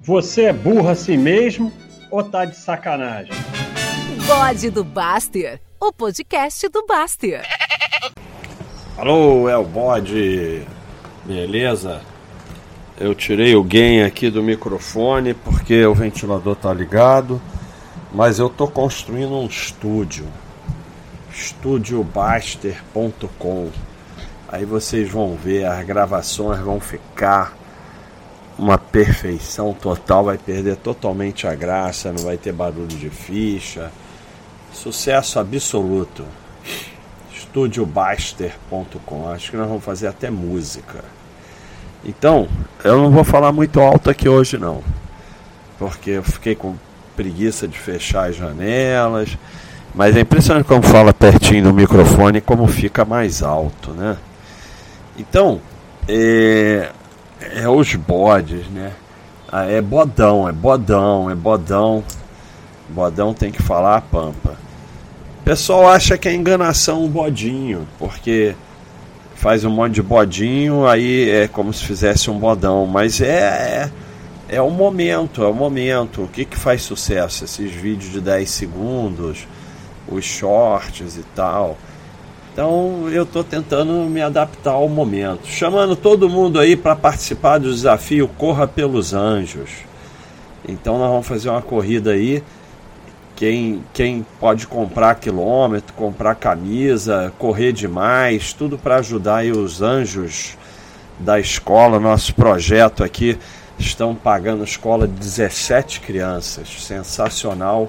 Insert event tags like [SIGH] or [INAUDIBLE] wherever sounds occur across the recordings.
Você é burro assim mesmo ou tá de sacanagem? Bode do Baster, o podcast do Baster. Alô, é o bode. Beleza? Eu tirei o gain aqui do microfone porque o ventilador tá ligado, mas eu tô construindo um estúdio. estudiobaster.com. Aí vocês vão ver, as gravações vão ficar uma perfeição total, vai perder totalmente a graça, não vai ter barulho de ficha. Sucesso absoluto. estudiobaster.com. Acho que nós vamos fazer até música. Então, eu não vou falar muito alto aqui hoje não. Porque eu fiquei com preguiça de fechar as janelas. Mas é impressionante como fala pertinho do microfone como fica mais alto, né? Então, é, é os bodes, né? Ah, é bodão, é bodão, é bodão. Bodão tem que falar a pampa. O pessoal acha que é enganação o bodinho, porque faz um monte de bodinho, aí é como se fizesse um bodão, mas é é, é o momento, é o momento. O que que faz sucesso? Esses vídeos de 10 segundos, os shorts e tal. Então eu estou tentando me adaptar ao momento, chamando todo mundo aí para participar do desafio Corra pelos Anjos. Então nós vamos fazer uma corrida aí. Quem, quem pode comprar quilômetro, comprar camisa, correr demais, tudo para ajudar aí os anjos da escola. Nosso projeto aqui estão pagando escola de 17 crianças. Sensacional.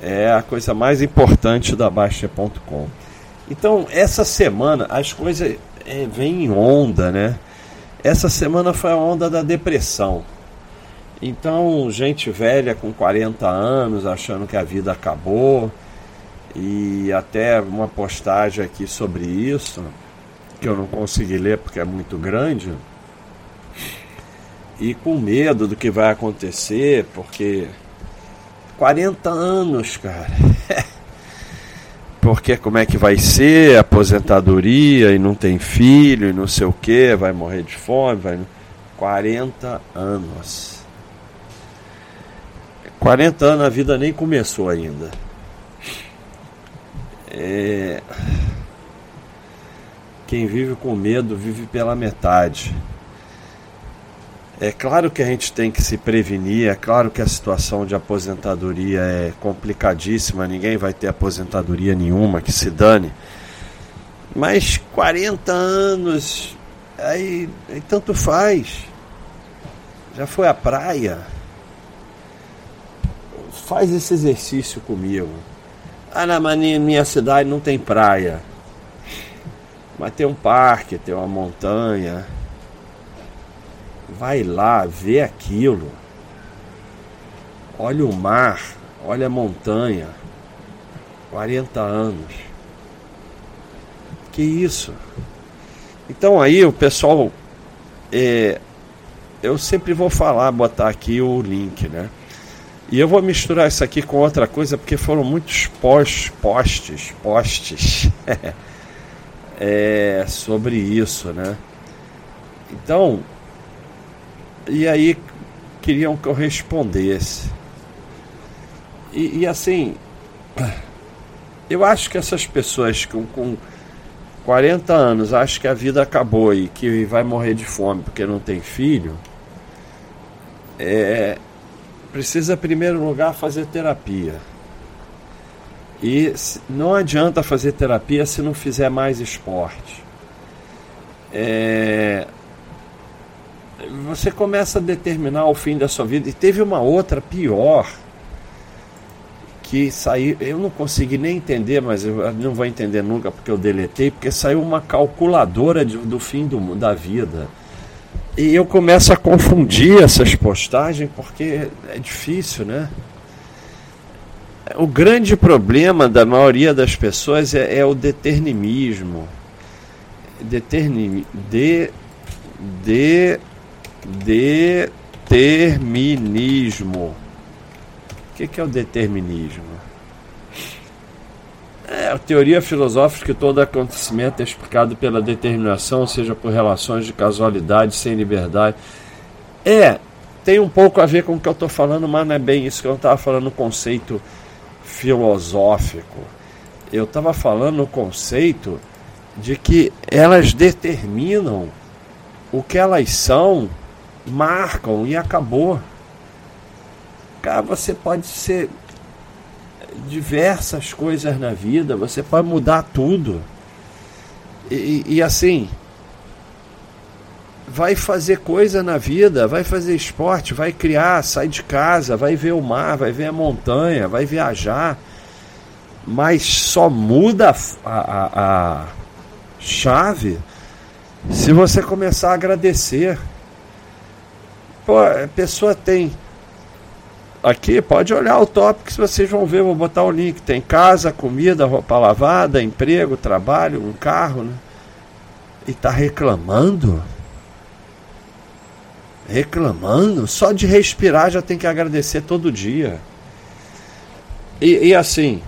É a coisa mais importante da Baixa.com. Então, essa semana as coisas é, vêm em onda, né? Essa semana foi a onda da depressão. Então, gente velha com 40 anos achando que a vida acabou, e até uma postagem aqui sobre isso, que eu não consegui ler porque é muito grande, e com medo do que vai acontecer, porque 40 anos, cara. [LAUGHS] porque como é que vai ser aposentadoria e não tem filho e não sei o que, vai morrer de fome, vai 40 anos. 40 anos a vida nem começou ainda. É... Quem vive com medo vive pela metade. É claro que a gente tem que se prevenir, é claro que a situação de aposentadoria é complicadíssima, ninguém vai ter aposentadoria nenhuma, que se dane. Mas 40 anos, aí, aí tanto faz. Já foi à praia. Faz esse exercício comigo. Ah, na minha cidade não tem praia. Mas tem um parque, tem uma montanha Vai lá, vê aquilo. Olha o mar, olha a montanha. 40 anos. Que isso? Então aí o pessoal. É, eu sempre vou falar, botar aqui o link, né? E eu vou misturar isso aqui com outra coisa, porque foram muitos posts, posts, posts [LAUGHS] é, sobre isso, né? Então, e aí queriam que eu respondesse. E, e assim, eu acho que essas pessoas com, com 40 anos acham que a vida acabou e que vai morrer de fome porque não tem filho, é, precisa, em primeiro lugar, fazer terapia. E não adianta fazer terapia se não fizer mais esporte. É, você começa a determinar o fim da sua vida. E teve uma outra pior que saiu, eu não consegui nem entender, mas eu não vou entender nunca porque eu deletei, porque saiu uma calculadora de, do fim do, da vida. E eu começo a confundir essas postagens porque é difícil, né? O grande problema da maioria das pessoas é, é o determinismo. Determin, de, de, Determinismo. O que, é o determinismo? É a teoria filosófica que todo acontecimento é explicado pela determinação, seja por relações de casualidade sem liberdade. É, tem um pouco a ver com o que eu estou falando, mas não é bem isso que eu estava falando conceito filosófico. Eu estava falando no conceito de que elas determinam o que elas são, marcam e acabou. Cara, você pode ser diversas coisas na vida, você pode mudar tudo. E, e, assim, vai fazer coisa na vida, vai fazer esporte, vai criar, sai de casa, vai ver o mar, vai ver a montanha, vai viajar, mas só muda a, a, a chave se você começar a agradecer. Pô, a pessoa tem. Aqui, pode olhar o tópico que vocês vão ver, vou botar o link. Tem casa, comida, roupa lavada, emprego, trabalho, um carro, né? E tá reclamando? Reclamando? Só de respirar já tem que agradecer todo dia. E, e assim,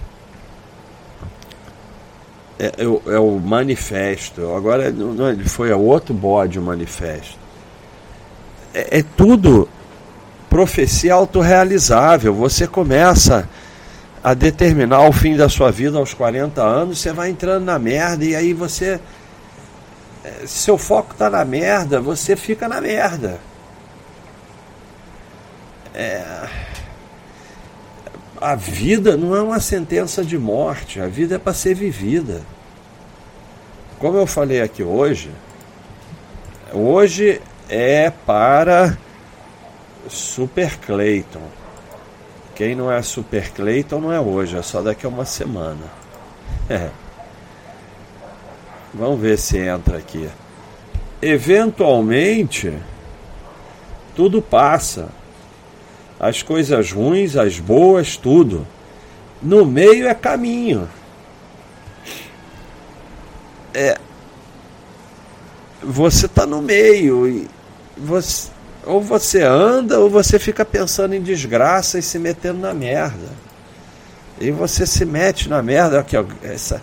é, é, é, o manifesto. Agora não, ele foi a outro bode o manifesto. É, é tudo profecia autorrealizável. Você começa a determinar o fim da sua vida aos 40 anos, você vai entrando na merda e aí você. É, seu foco está na merda, você fica na merda. É, a vida não é uma sentença de morte, a vida é para ser vivida. Como eu falei aqui hoje, hoje é para Super Clayton. Quem não é Super Clayton não é hoje, é só daqui a uma semana. É. Vamos ver se entra aqui. Eventualmente, tudo passa as coisas ruins, as boas, tudo. No meio é caminho. É, você está no meio e você, ou você anda ou você fica pensando em desgraça e se metendo na merda. E você se mete na merda. Aqui, essa,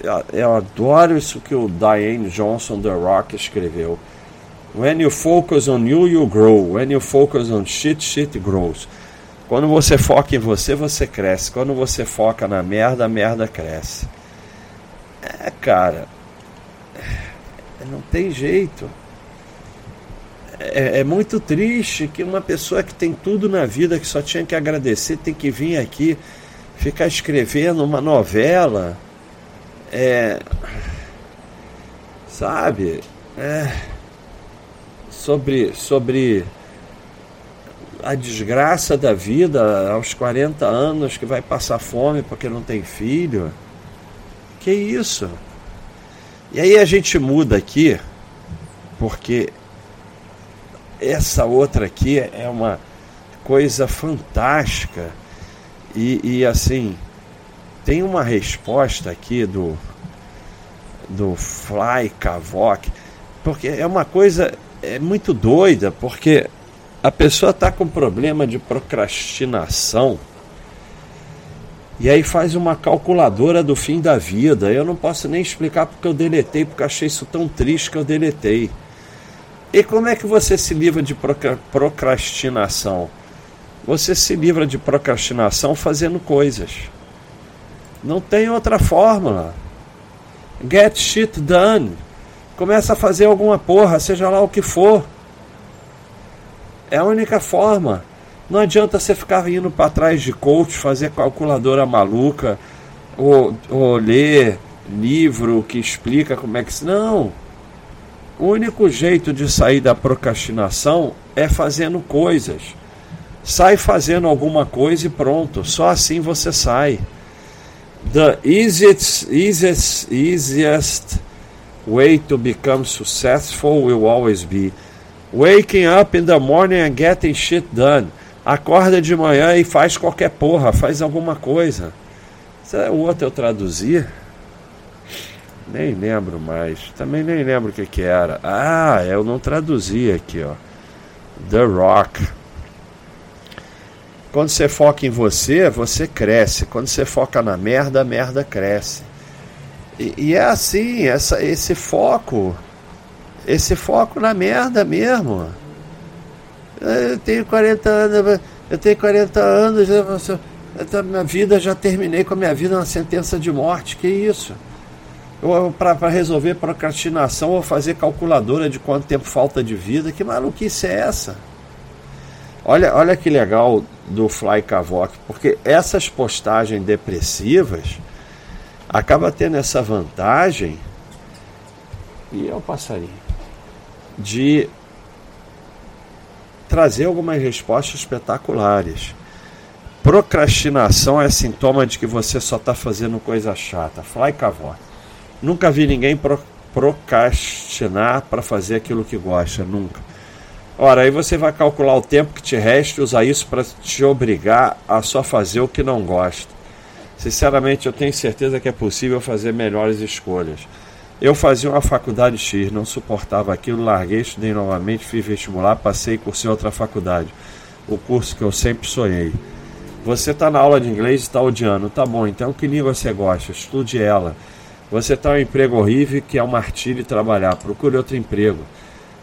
eu, eu adoro isso que o Diane Johnson The Rock escreveu. When you focus on you, you grow. When you focus on shit, shit grows. Quando você foca em você, você cresce. Quando você foca na merda, a merda cresce. É, cara. Não tem jeito. É, é, muito triste que uma pessoa que tem tudo na vida, que só tinha que agradecer, tem que vir aqui ficar escrevendo uma novela. É. Sabe? É sobre, sobre a desgraça da vida aos 40 anos que vai passar fome porque não tem filho. Que isso? E aí a gente muda aqui, porque essa outra aqui é uma coisa fantástica. E, e assim, tem uma resposta aqui do, do Fly Kavok, porque é uma coisa é muito doida, porque a pessoa está com problema de procrastinação e aí faz uma calculadora do fim da vida. Eu não posso nem explicar porque eu deletei, porque achei isso tão triste que eu deletei. E como é que você se livra de procrastinação? Você se livra de procrastinação fazendo coisas. Não tem outra fórmula. Get shit done. Começa a fazer alguma porra, seja lá o que for. É a única forma. Não adianta você ficar indo para trás de coach, fazer calculadora maluca, ou, ou ler livro que explica como é que. se. Não! O único jeito de sair da procrastinação é fazendo coisas. Sai fazendo alguma coisa e pronto. Só assim você sai. The easiest, easiest, easiest way to become successful will always be waking up in the morning and getting shit done. Acorda de manhã e faz qualquer porra, faz alguma coisa. É o outro eu traduzi? Nem lembro mais. Também nem lembro o que, que era. Ah, eu não traduzi aqui, ó. The Rock. Quando você foca em você, você cresce. Quando você foca na merda, a merda cresce. E, e, é assim, essa, esse foco, esse foco na merda mesmo. Eu tenho 40 anos, eu tenho 40 anos, eu, eu, minha vida já terminei com a minha vida uma sentença de morte. Que isso? Para resolver procrastinação ou fazer calculadora de quanto tempo falta de vida. Que maluquice é essa? Olha, olha que legal do Fly Cavoc, porque essas postagens depressivas acaba tendo essa vantagem e é o passarinho de trazer algumas respostas espetaculares. Procrastinação é sintoma de que você só está fazendo coisa chata. Fly Cavoc. Nunca vi ninguém pro procrastinar para fazer aquilo que gosta, nunca. Ora, aí você vai calcular o tempo que te resta e usar isso para te obrigar a só fazer o que não gosta. Sinceramente, eu tenho certeza que é possível fazer melhores escolhas. Eu fazia uma faculdade X, não suportava aquilo, larguei, estudei novamente, fiz vestibular, passei e cursei outra faculdade. O curso que eu sempre sonhei. Você está na aula de inglês e está odiando. Tá bom, então que língua você gosta? Estude ela. Você está em um emprego horrível que é um martírio trabalhar. Procure outro emprego.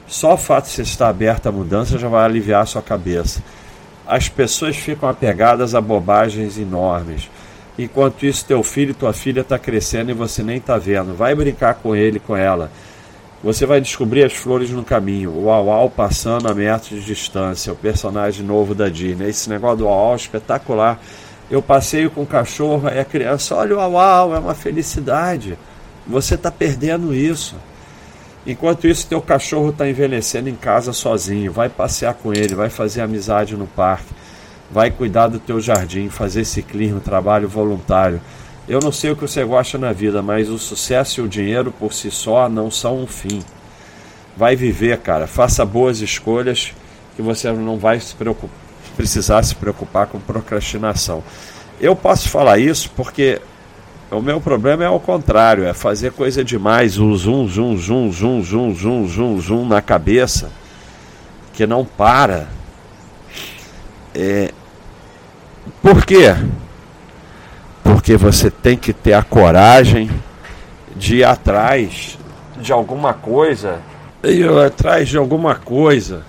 Só o fato de você estar aberto à mudança já vai aliviar a sua cabeça. As pessoas ficam apegadas a bobagens enormes. Enquanto isso, teu filho e tua filha está crescendo e você nem está vendo. Vai brincar com ele, com ela. Você vai descobrir as flores no caminho. O Uau passando a metros de distância. O personagem novo da Disney. Esse negócio do Uau espetacular. Eu passeio com o cachorro, aí a criança, olha o Uau, é uma felicidade. Você está perdendo isso. Enquanto isso, teu cachorro está envelhecendo em casa sozinho. Vai passear com ele, vai fazer amizade no parque, vai cuidar do teu jardim, fazer ciclismo, trabalho voluntário. Eu não sei o que você gosta na vida, mas o sucesso e o dinheiro por si só não são um fim. Vai viver, cara. Faça boas escolhas que você não vai se precisar se preocupar com procrastinação. Eu posso falar isso porque o meu problema é ao contrário, é fazer coisa demais, um zoom, zoom, zoom, zoom, zoom, zoom, zoom, zoom na cabeça, que não para. É... Por quê? Porque você tem que ter a coragem de ir atrás de alguma coisa. Ir atrás de alguma coisa.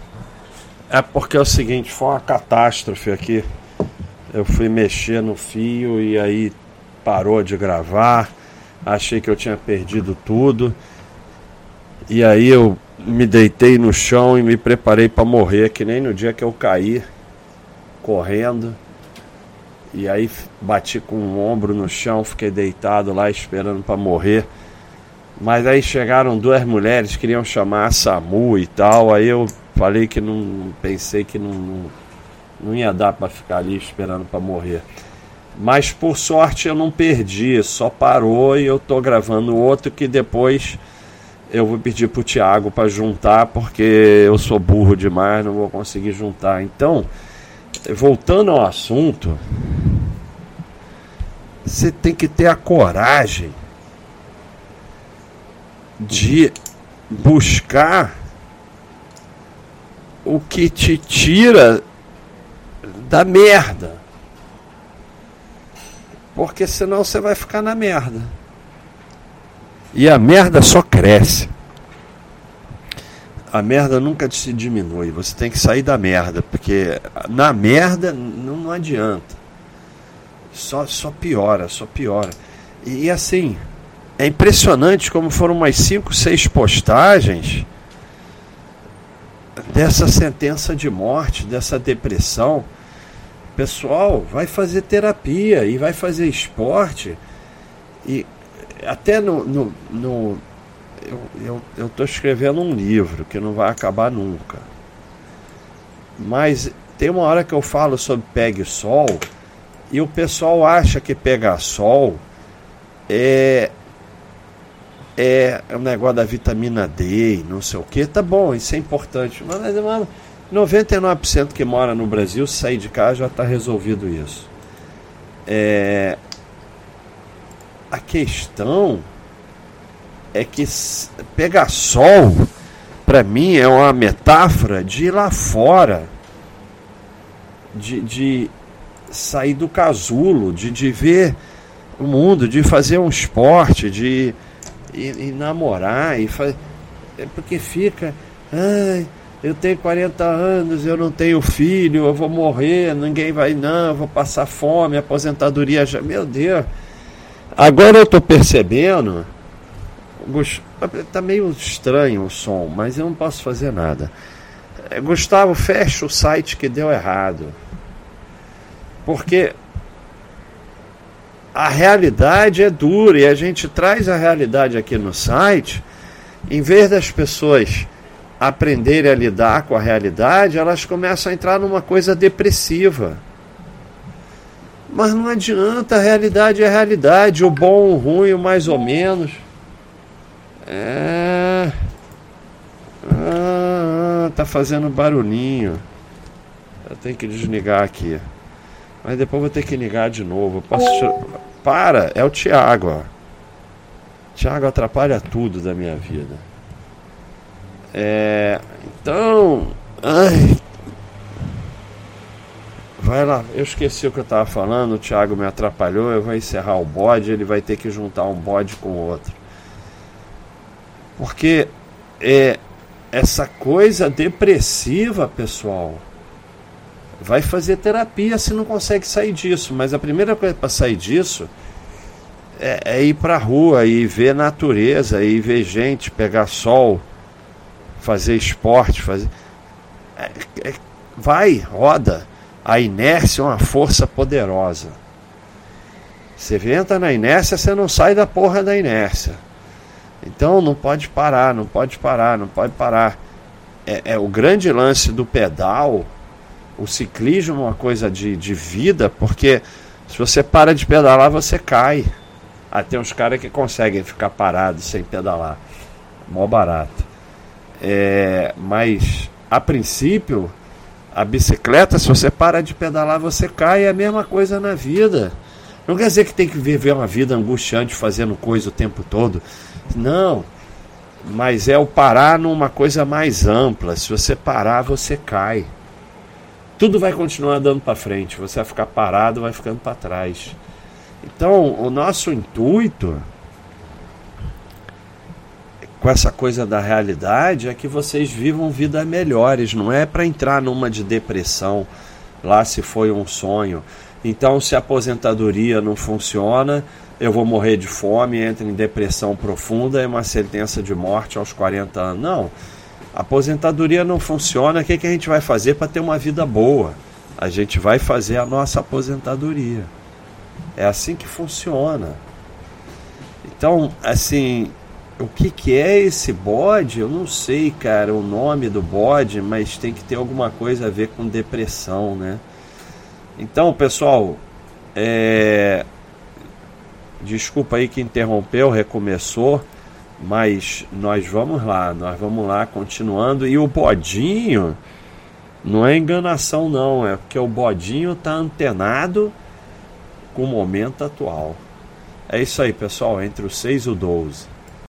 É porque é o seguinte, foi uma catástrofe aqui. Eu fui mexer no fio e aí parou de gravar, achei que eu tinha perdido tudo. E aí eu me deitei no chão e me preparei para morrer, que nem no dia que eu caí correndo. E aí bati com o ombro no chão, fiquei deitado lá esperando para morrer. Mas aí chegaram duas mulheres, queriam chamar a SAMU e tal. Aí eu falei que não pensei que não, não ia dar para ficar ali esperando para morrer. Mas por sorte eu não perdi, só parou e eu tô gravando outro que depois eu vou pedir pro Thiago para juntar, porque eu sou burro demais, não vou conseguir juntar. Então, voltando ao assunto, você tem que ter a coragem de buscar o que te tira da merda. Porque senão você vai ficar na merda. E a merda só cresce. A merda nunca se diminui. Você tem que sair da merda. Porque na merda não, não adianta. Só, só piora, só piora. E, e assim, é impressionante como foram umas 5, 6 postagens dessa sentença de morte, dessa depressão pessoal vai fazer terapia e vai fazer esporte. E até no, no, no eu estou escrevendo um livro que não vai acabar nunca. Mas tem uma hora que eu falo sobre pegue sol e o pessoal acha que pegar sol é é o negócio da vitamina D não sei o que, tá bom, isso é importante, mas, mas 99% que mora no Brasil, sair de casa já está resolvido isso. É... A questão é que pegar sol, para mim, é uma metáfora de ir lá fora, de, de sair do casulo, de, de ver o mundo, de fazer um esporte, de ir, ir namorar, e fazer... é porque fica. Ai, eu tenho 40 anos, eu não tenho filho, eu vou morrer, ninguém vai não, eu vou passar fome, aposentadoria já. Meu Deus. Agora eu estou percebendo. Está meio estranho o som, mas eu não posso fazer nada. É, Gustavo, fecha o site que deu errado. Porque a realidade é dura e a gente traz a realidade aqui no site, em vez das pessoas aprenderem a lidar com a realidade, elas começam a entrar numa coisa depressiva. Mas não adianta, a realidade é a realidade, o bom, o ruim, o mais ou menos. É. Ah, tá fazendo barulhinho. Eu tenho que desligar aqui. Mas depois vou ter que ligar de novo. posso. Para, é o Thiago, ó. Thiago atrapalha tudo da minha vida. É, então, ai, vai lá, eu esqueci o que eu estava falando, o Thiago me atrapalhou, eu vou encerrar o bode, ele vai ter que juntar um bode com o outro. Porque é essa coisa depressiva, pessoal, vai fazer terapia se não consegue sair disso, mas a primeira coisa para sair disso é, é ir para a rua e ver natureza, e ver gente, pegar sol, fazer esporte, fazer. É, é, vai, roda. A inércia é uma força poderosa. Você entra na inércia, você não sai da porra da inércia. Então não pode parar, não pode parar, não pode parar. É, é o grande lance do pedal, o ciclismo é uma coisa de, de vida, porque se você para de pedalar, você cai. Ah, tem uns caras que conseguem ficar parados sem pedalar. Mó barato. É, mas a princípio, a bicicleta, se você para de pedalar, você cai. É a mesma coisa na vida. Não quer dizer que tem que viver uma vida angustiante fazendo coisa o tempo todo. Não. Mas é o parar numa coisa mais ampla. Se você parar, você cai. Tudo vai continuar dando para frente. Você vai ficar parado, vai ficando para trás. Então, o nosso intuito com essa coisa da realidade é que vocês vivam vidas melhores, não é para entrar numa de depressão lá se foi um sonho. Então, se a aposentadoria não funciona, eu vou morrer de fome, entro em depressão profunda e uma sentença de morte aos 40 anos. Não. Aposentadoria não funciona, o que, que a gente vai fazer para ter uma vida boa? A gente vai fazer a nossa aposentadoria. É assim que funciona. Então, assim, o que, que é esse bode? Eu não sei, cara, o nome do bode, mas tem que ter alguma coisa a ver com depressão, né? Então, pessoal, é... desculpa aí que interrompeu, recomeçou, mas nós vamos lá, nós vamos lá continuando. E o bodinho não é enganação, não, é porque o bodinho está antenado com o momento atual. É isso aí, pessoal, entre o 6 e o 12.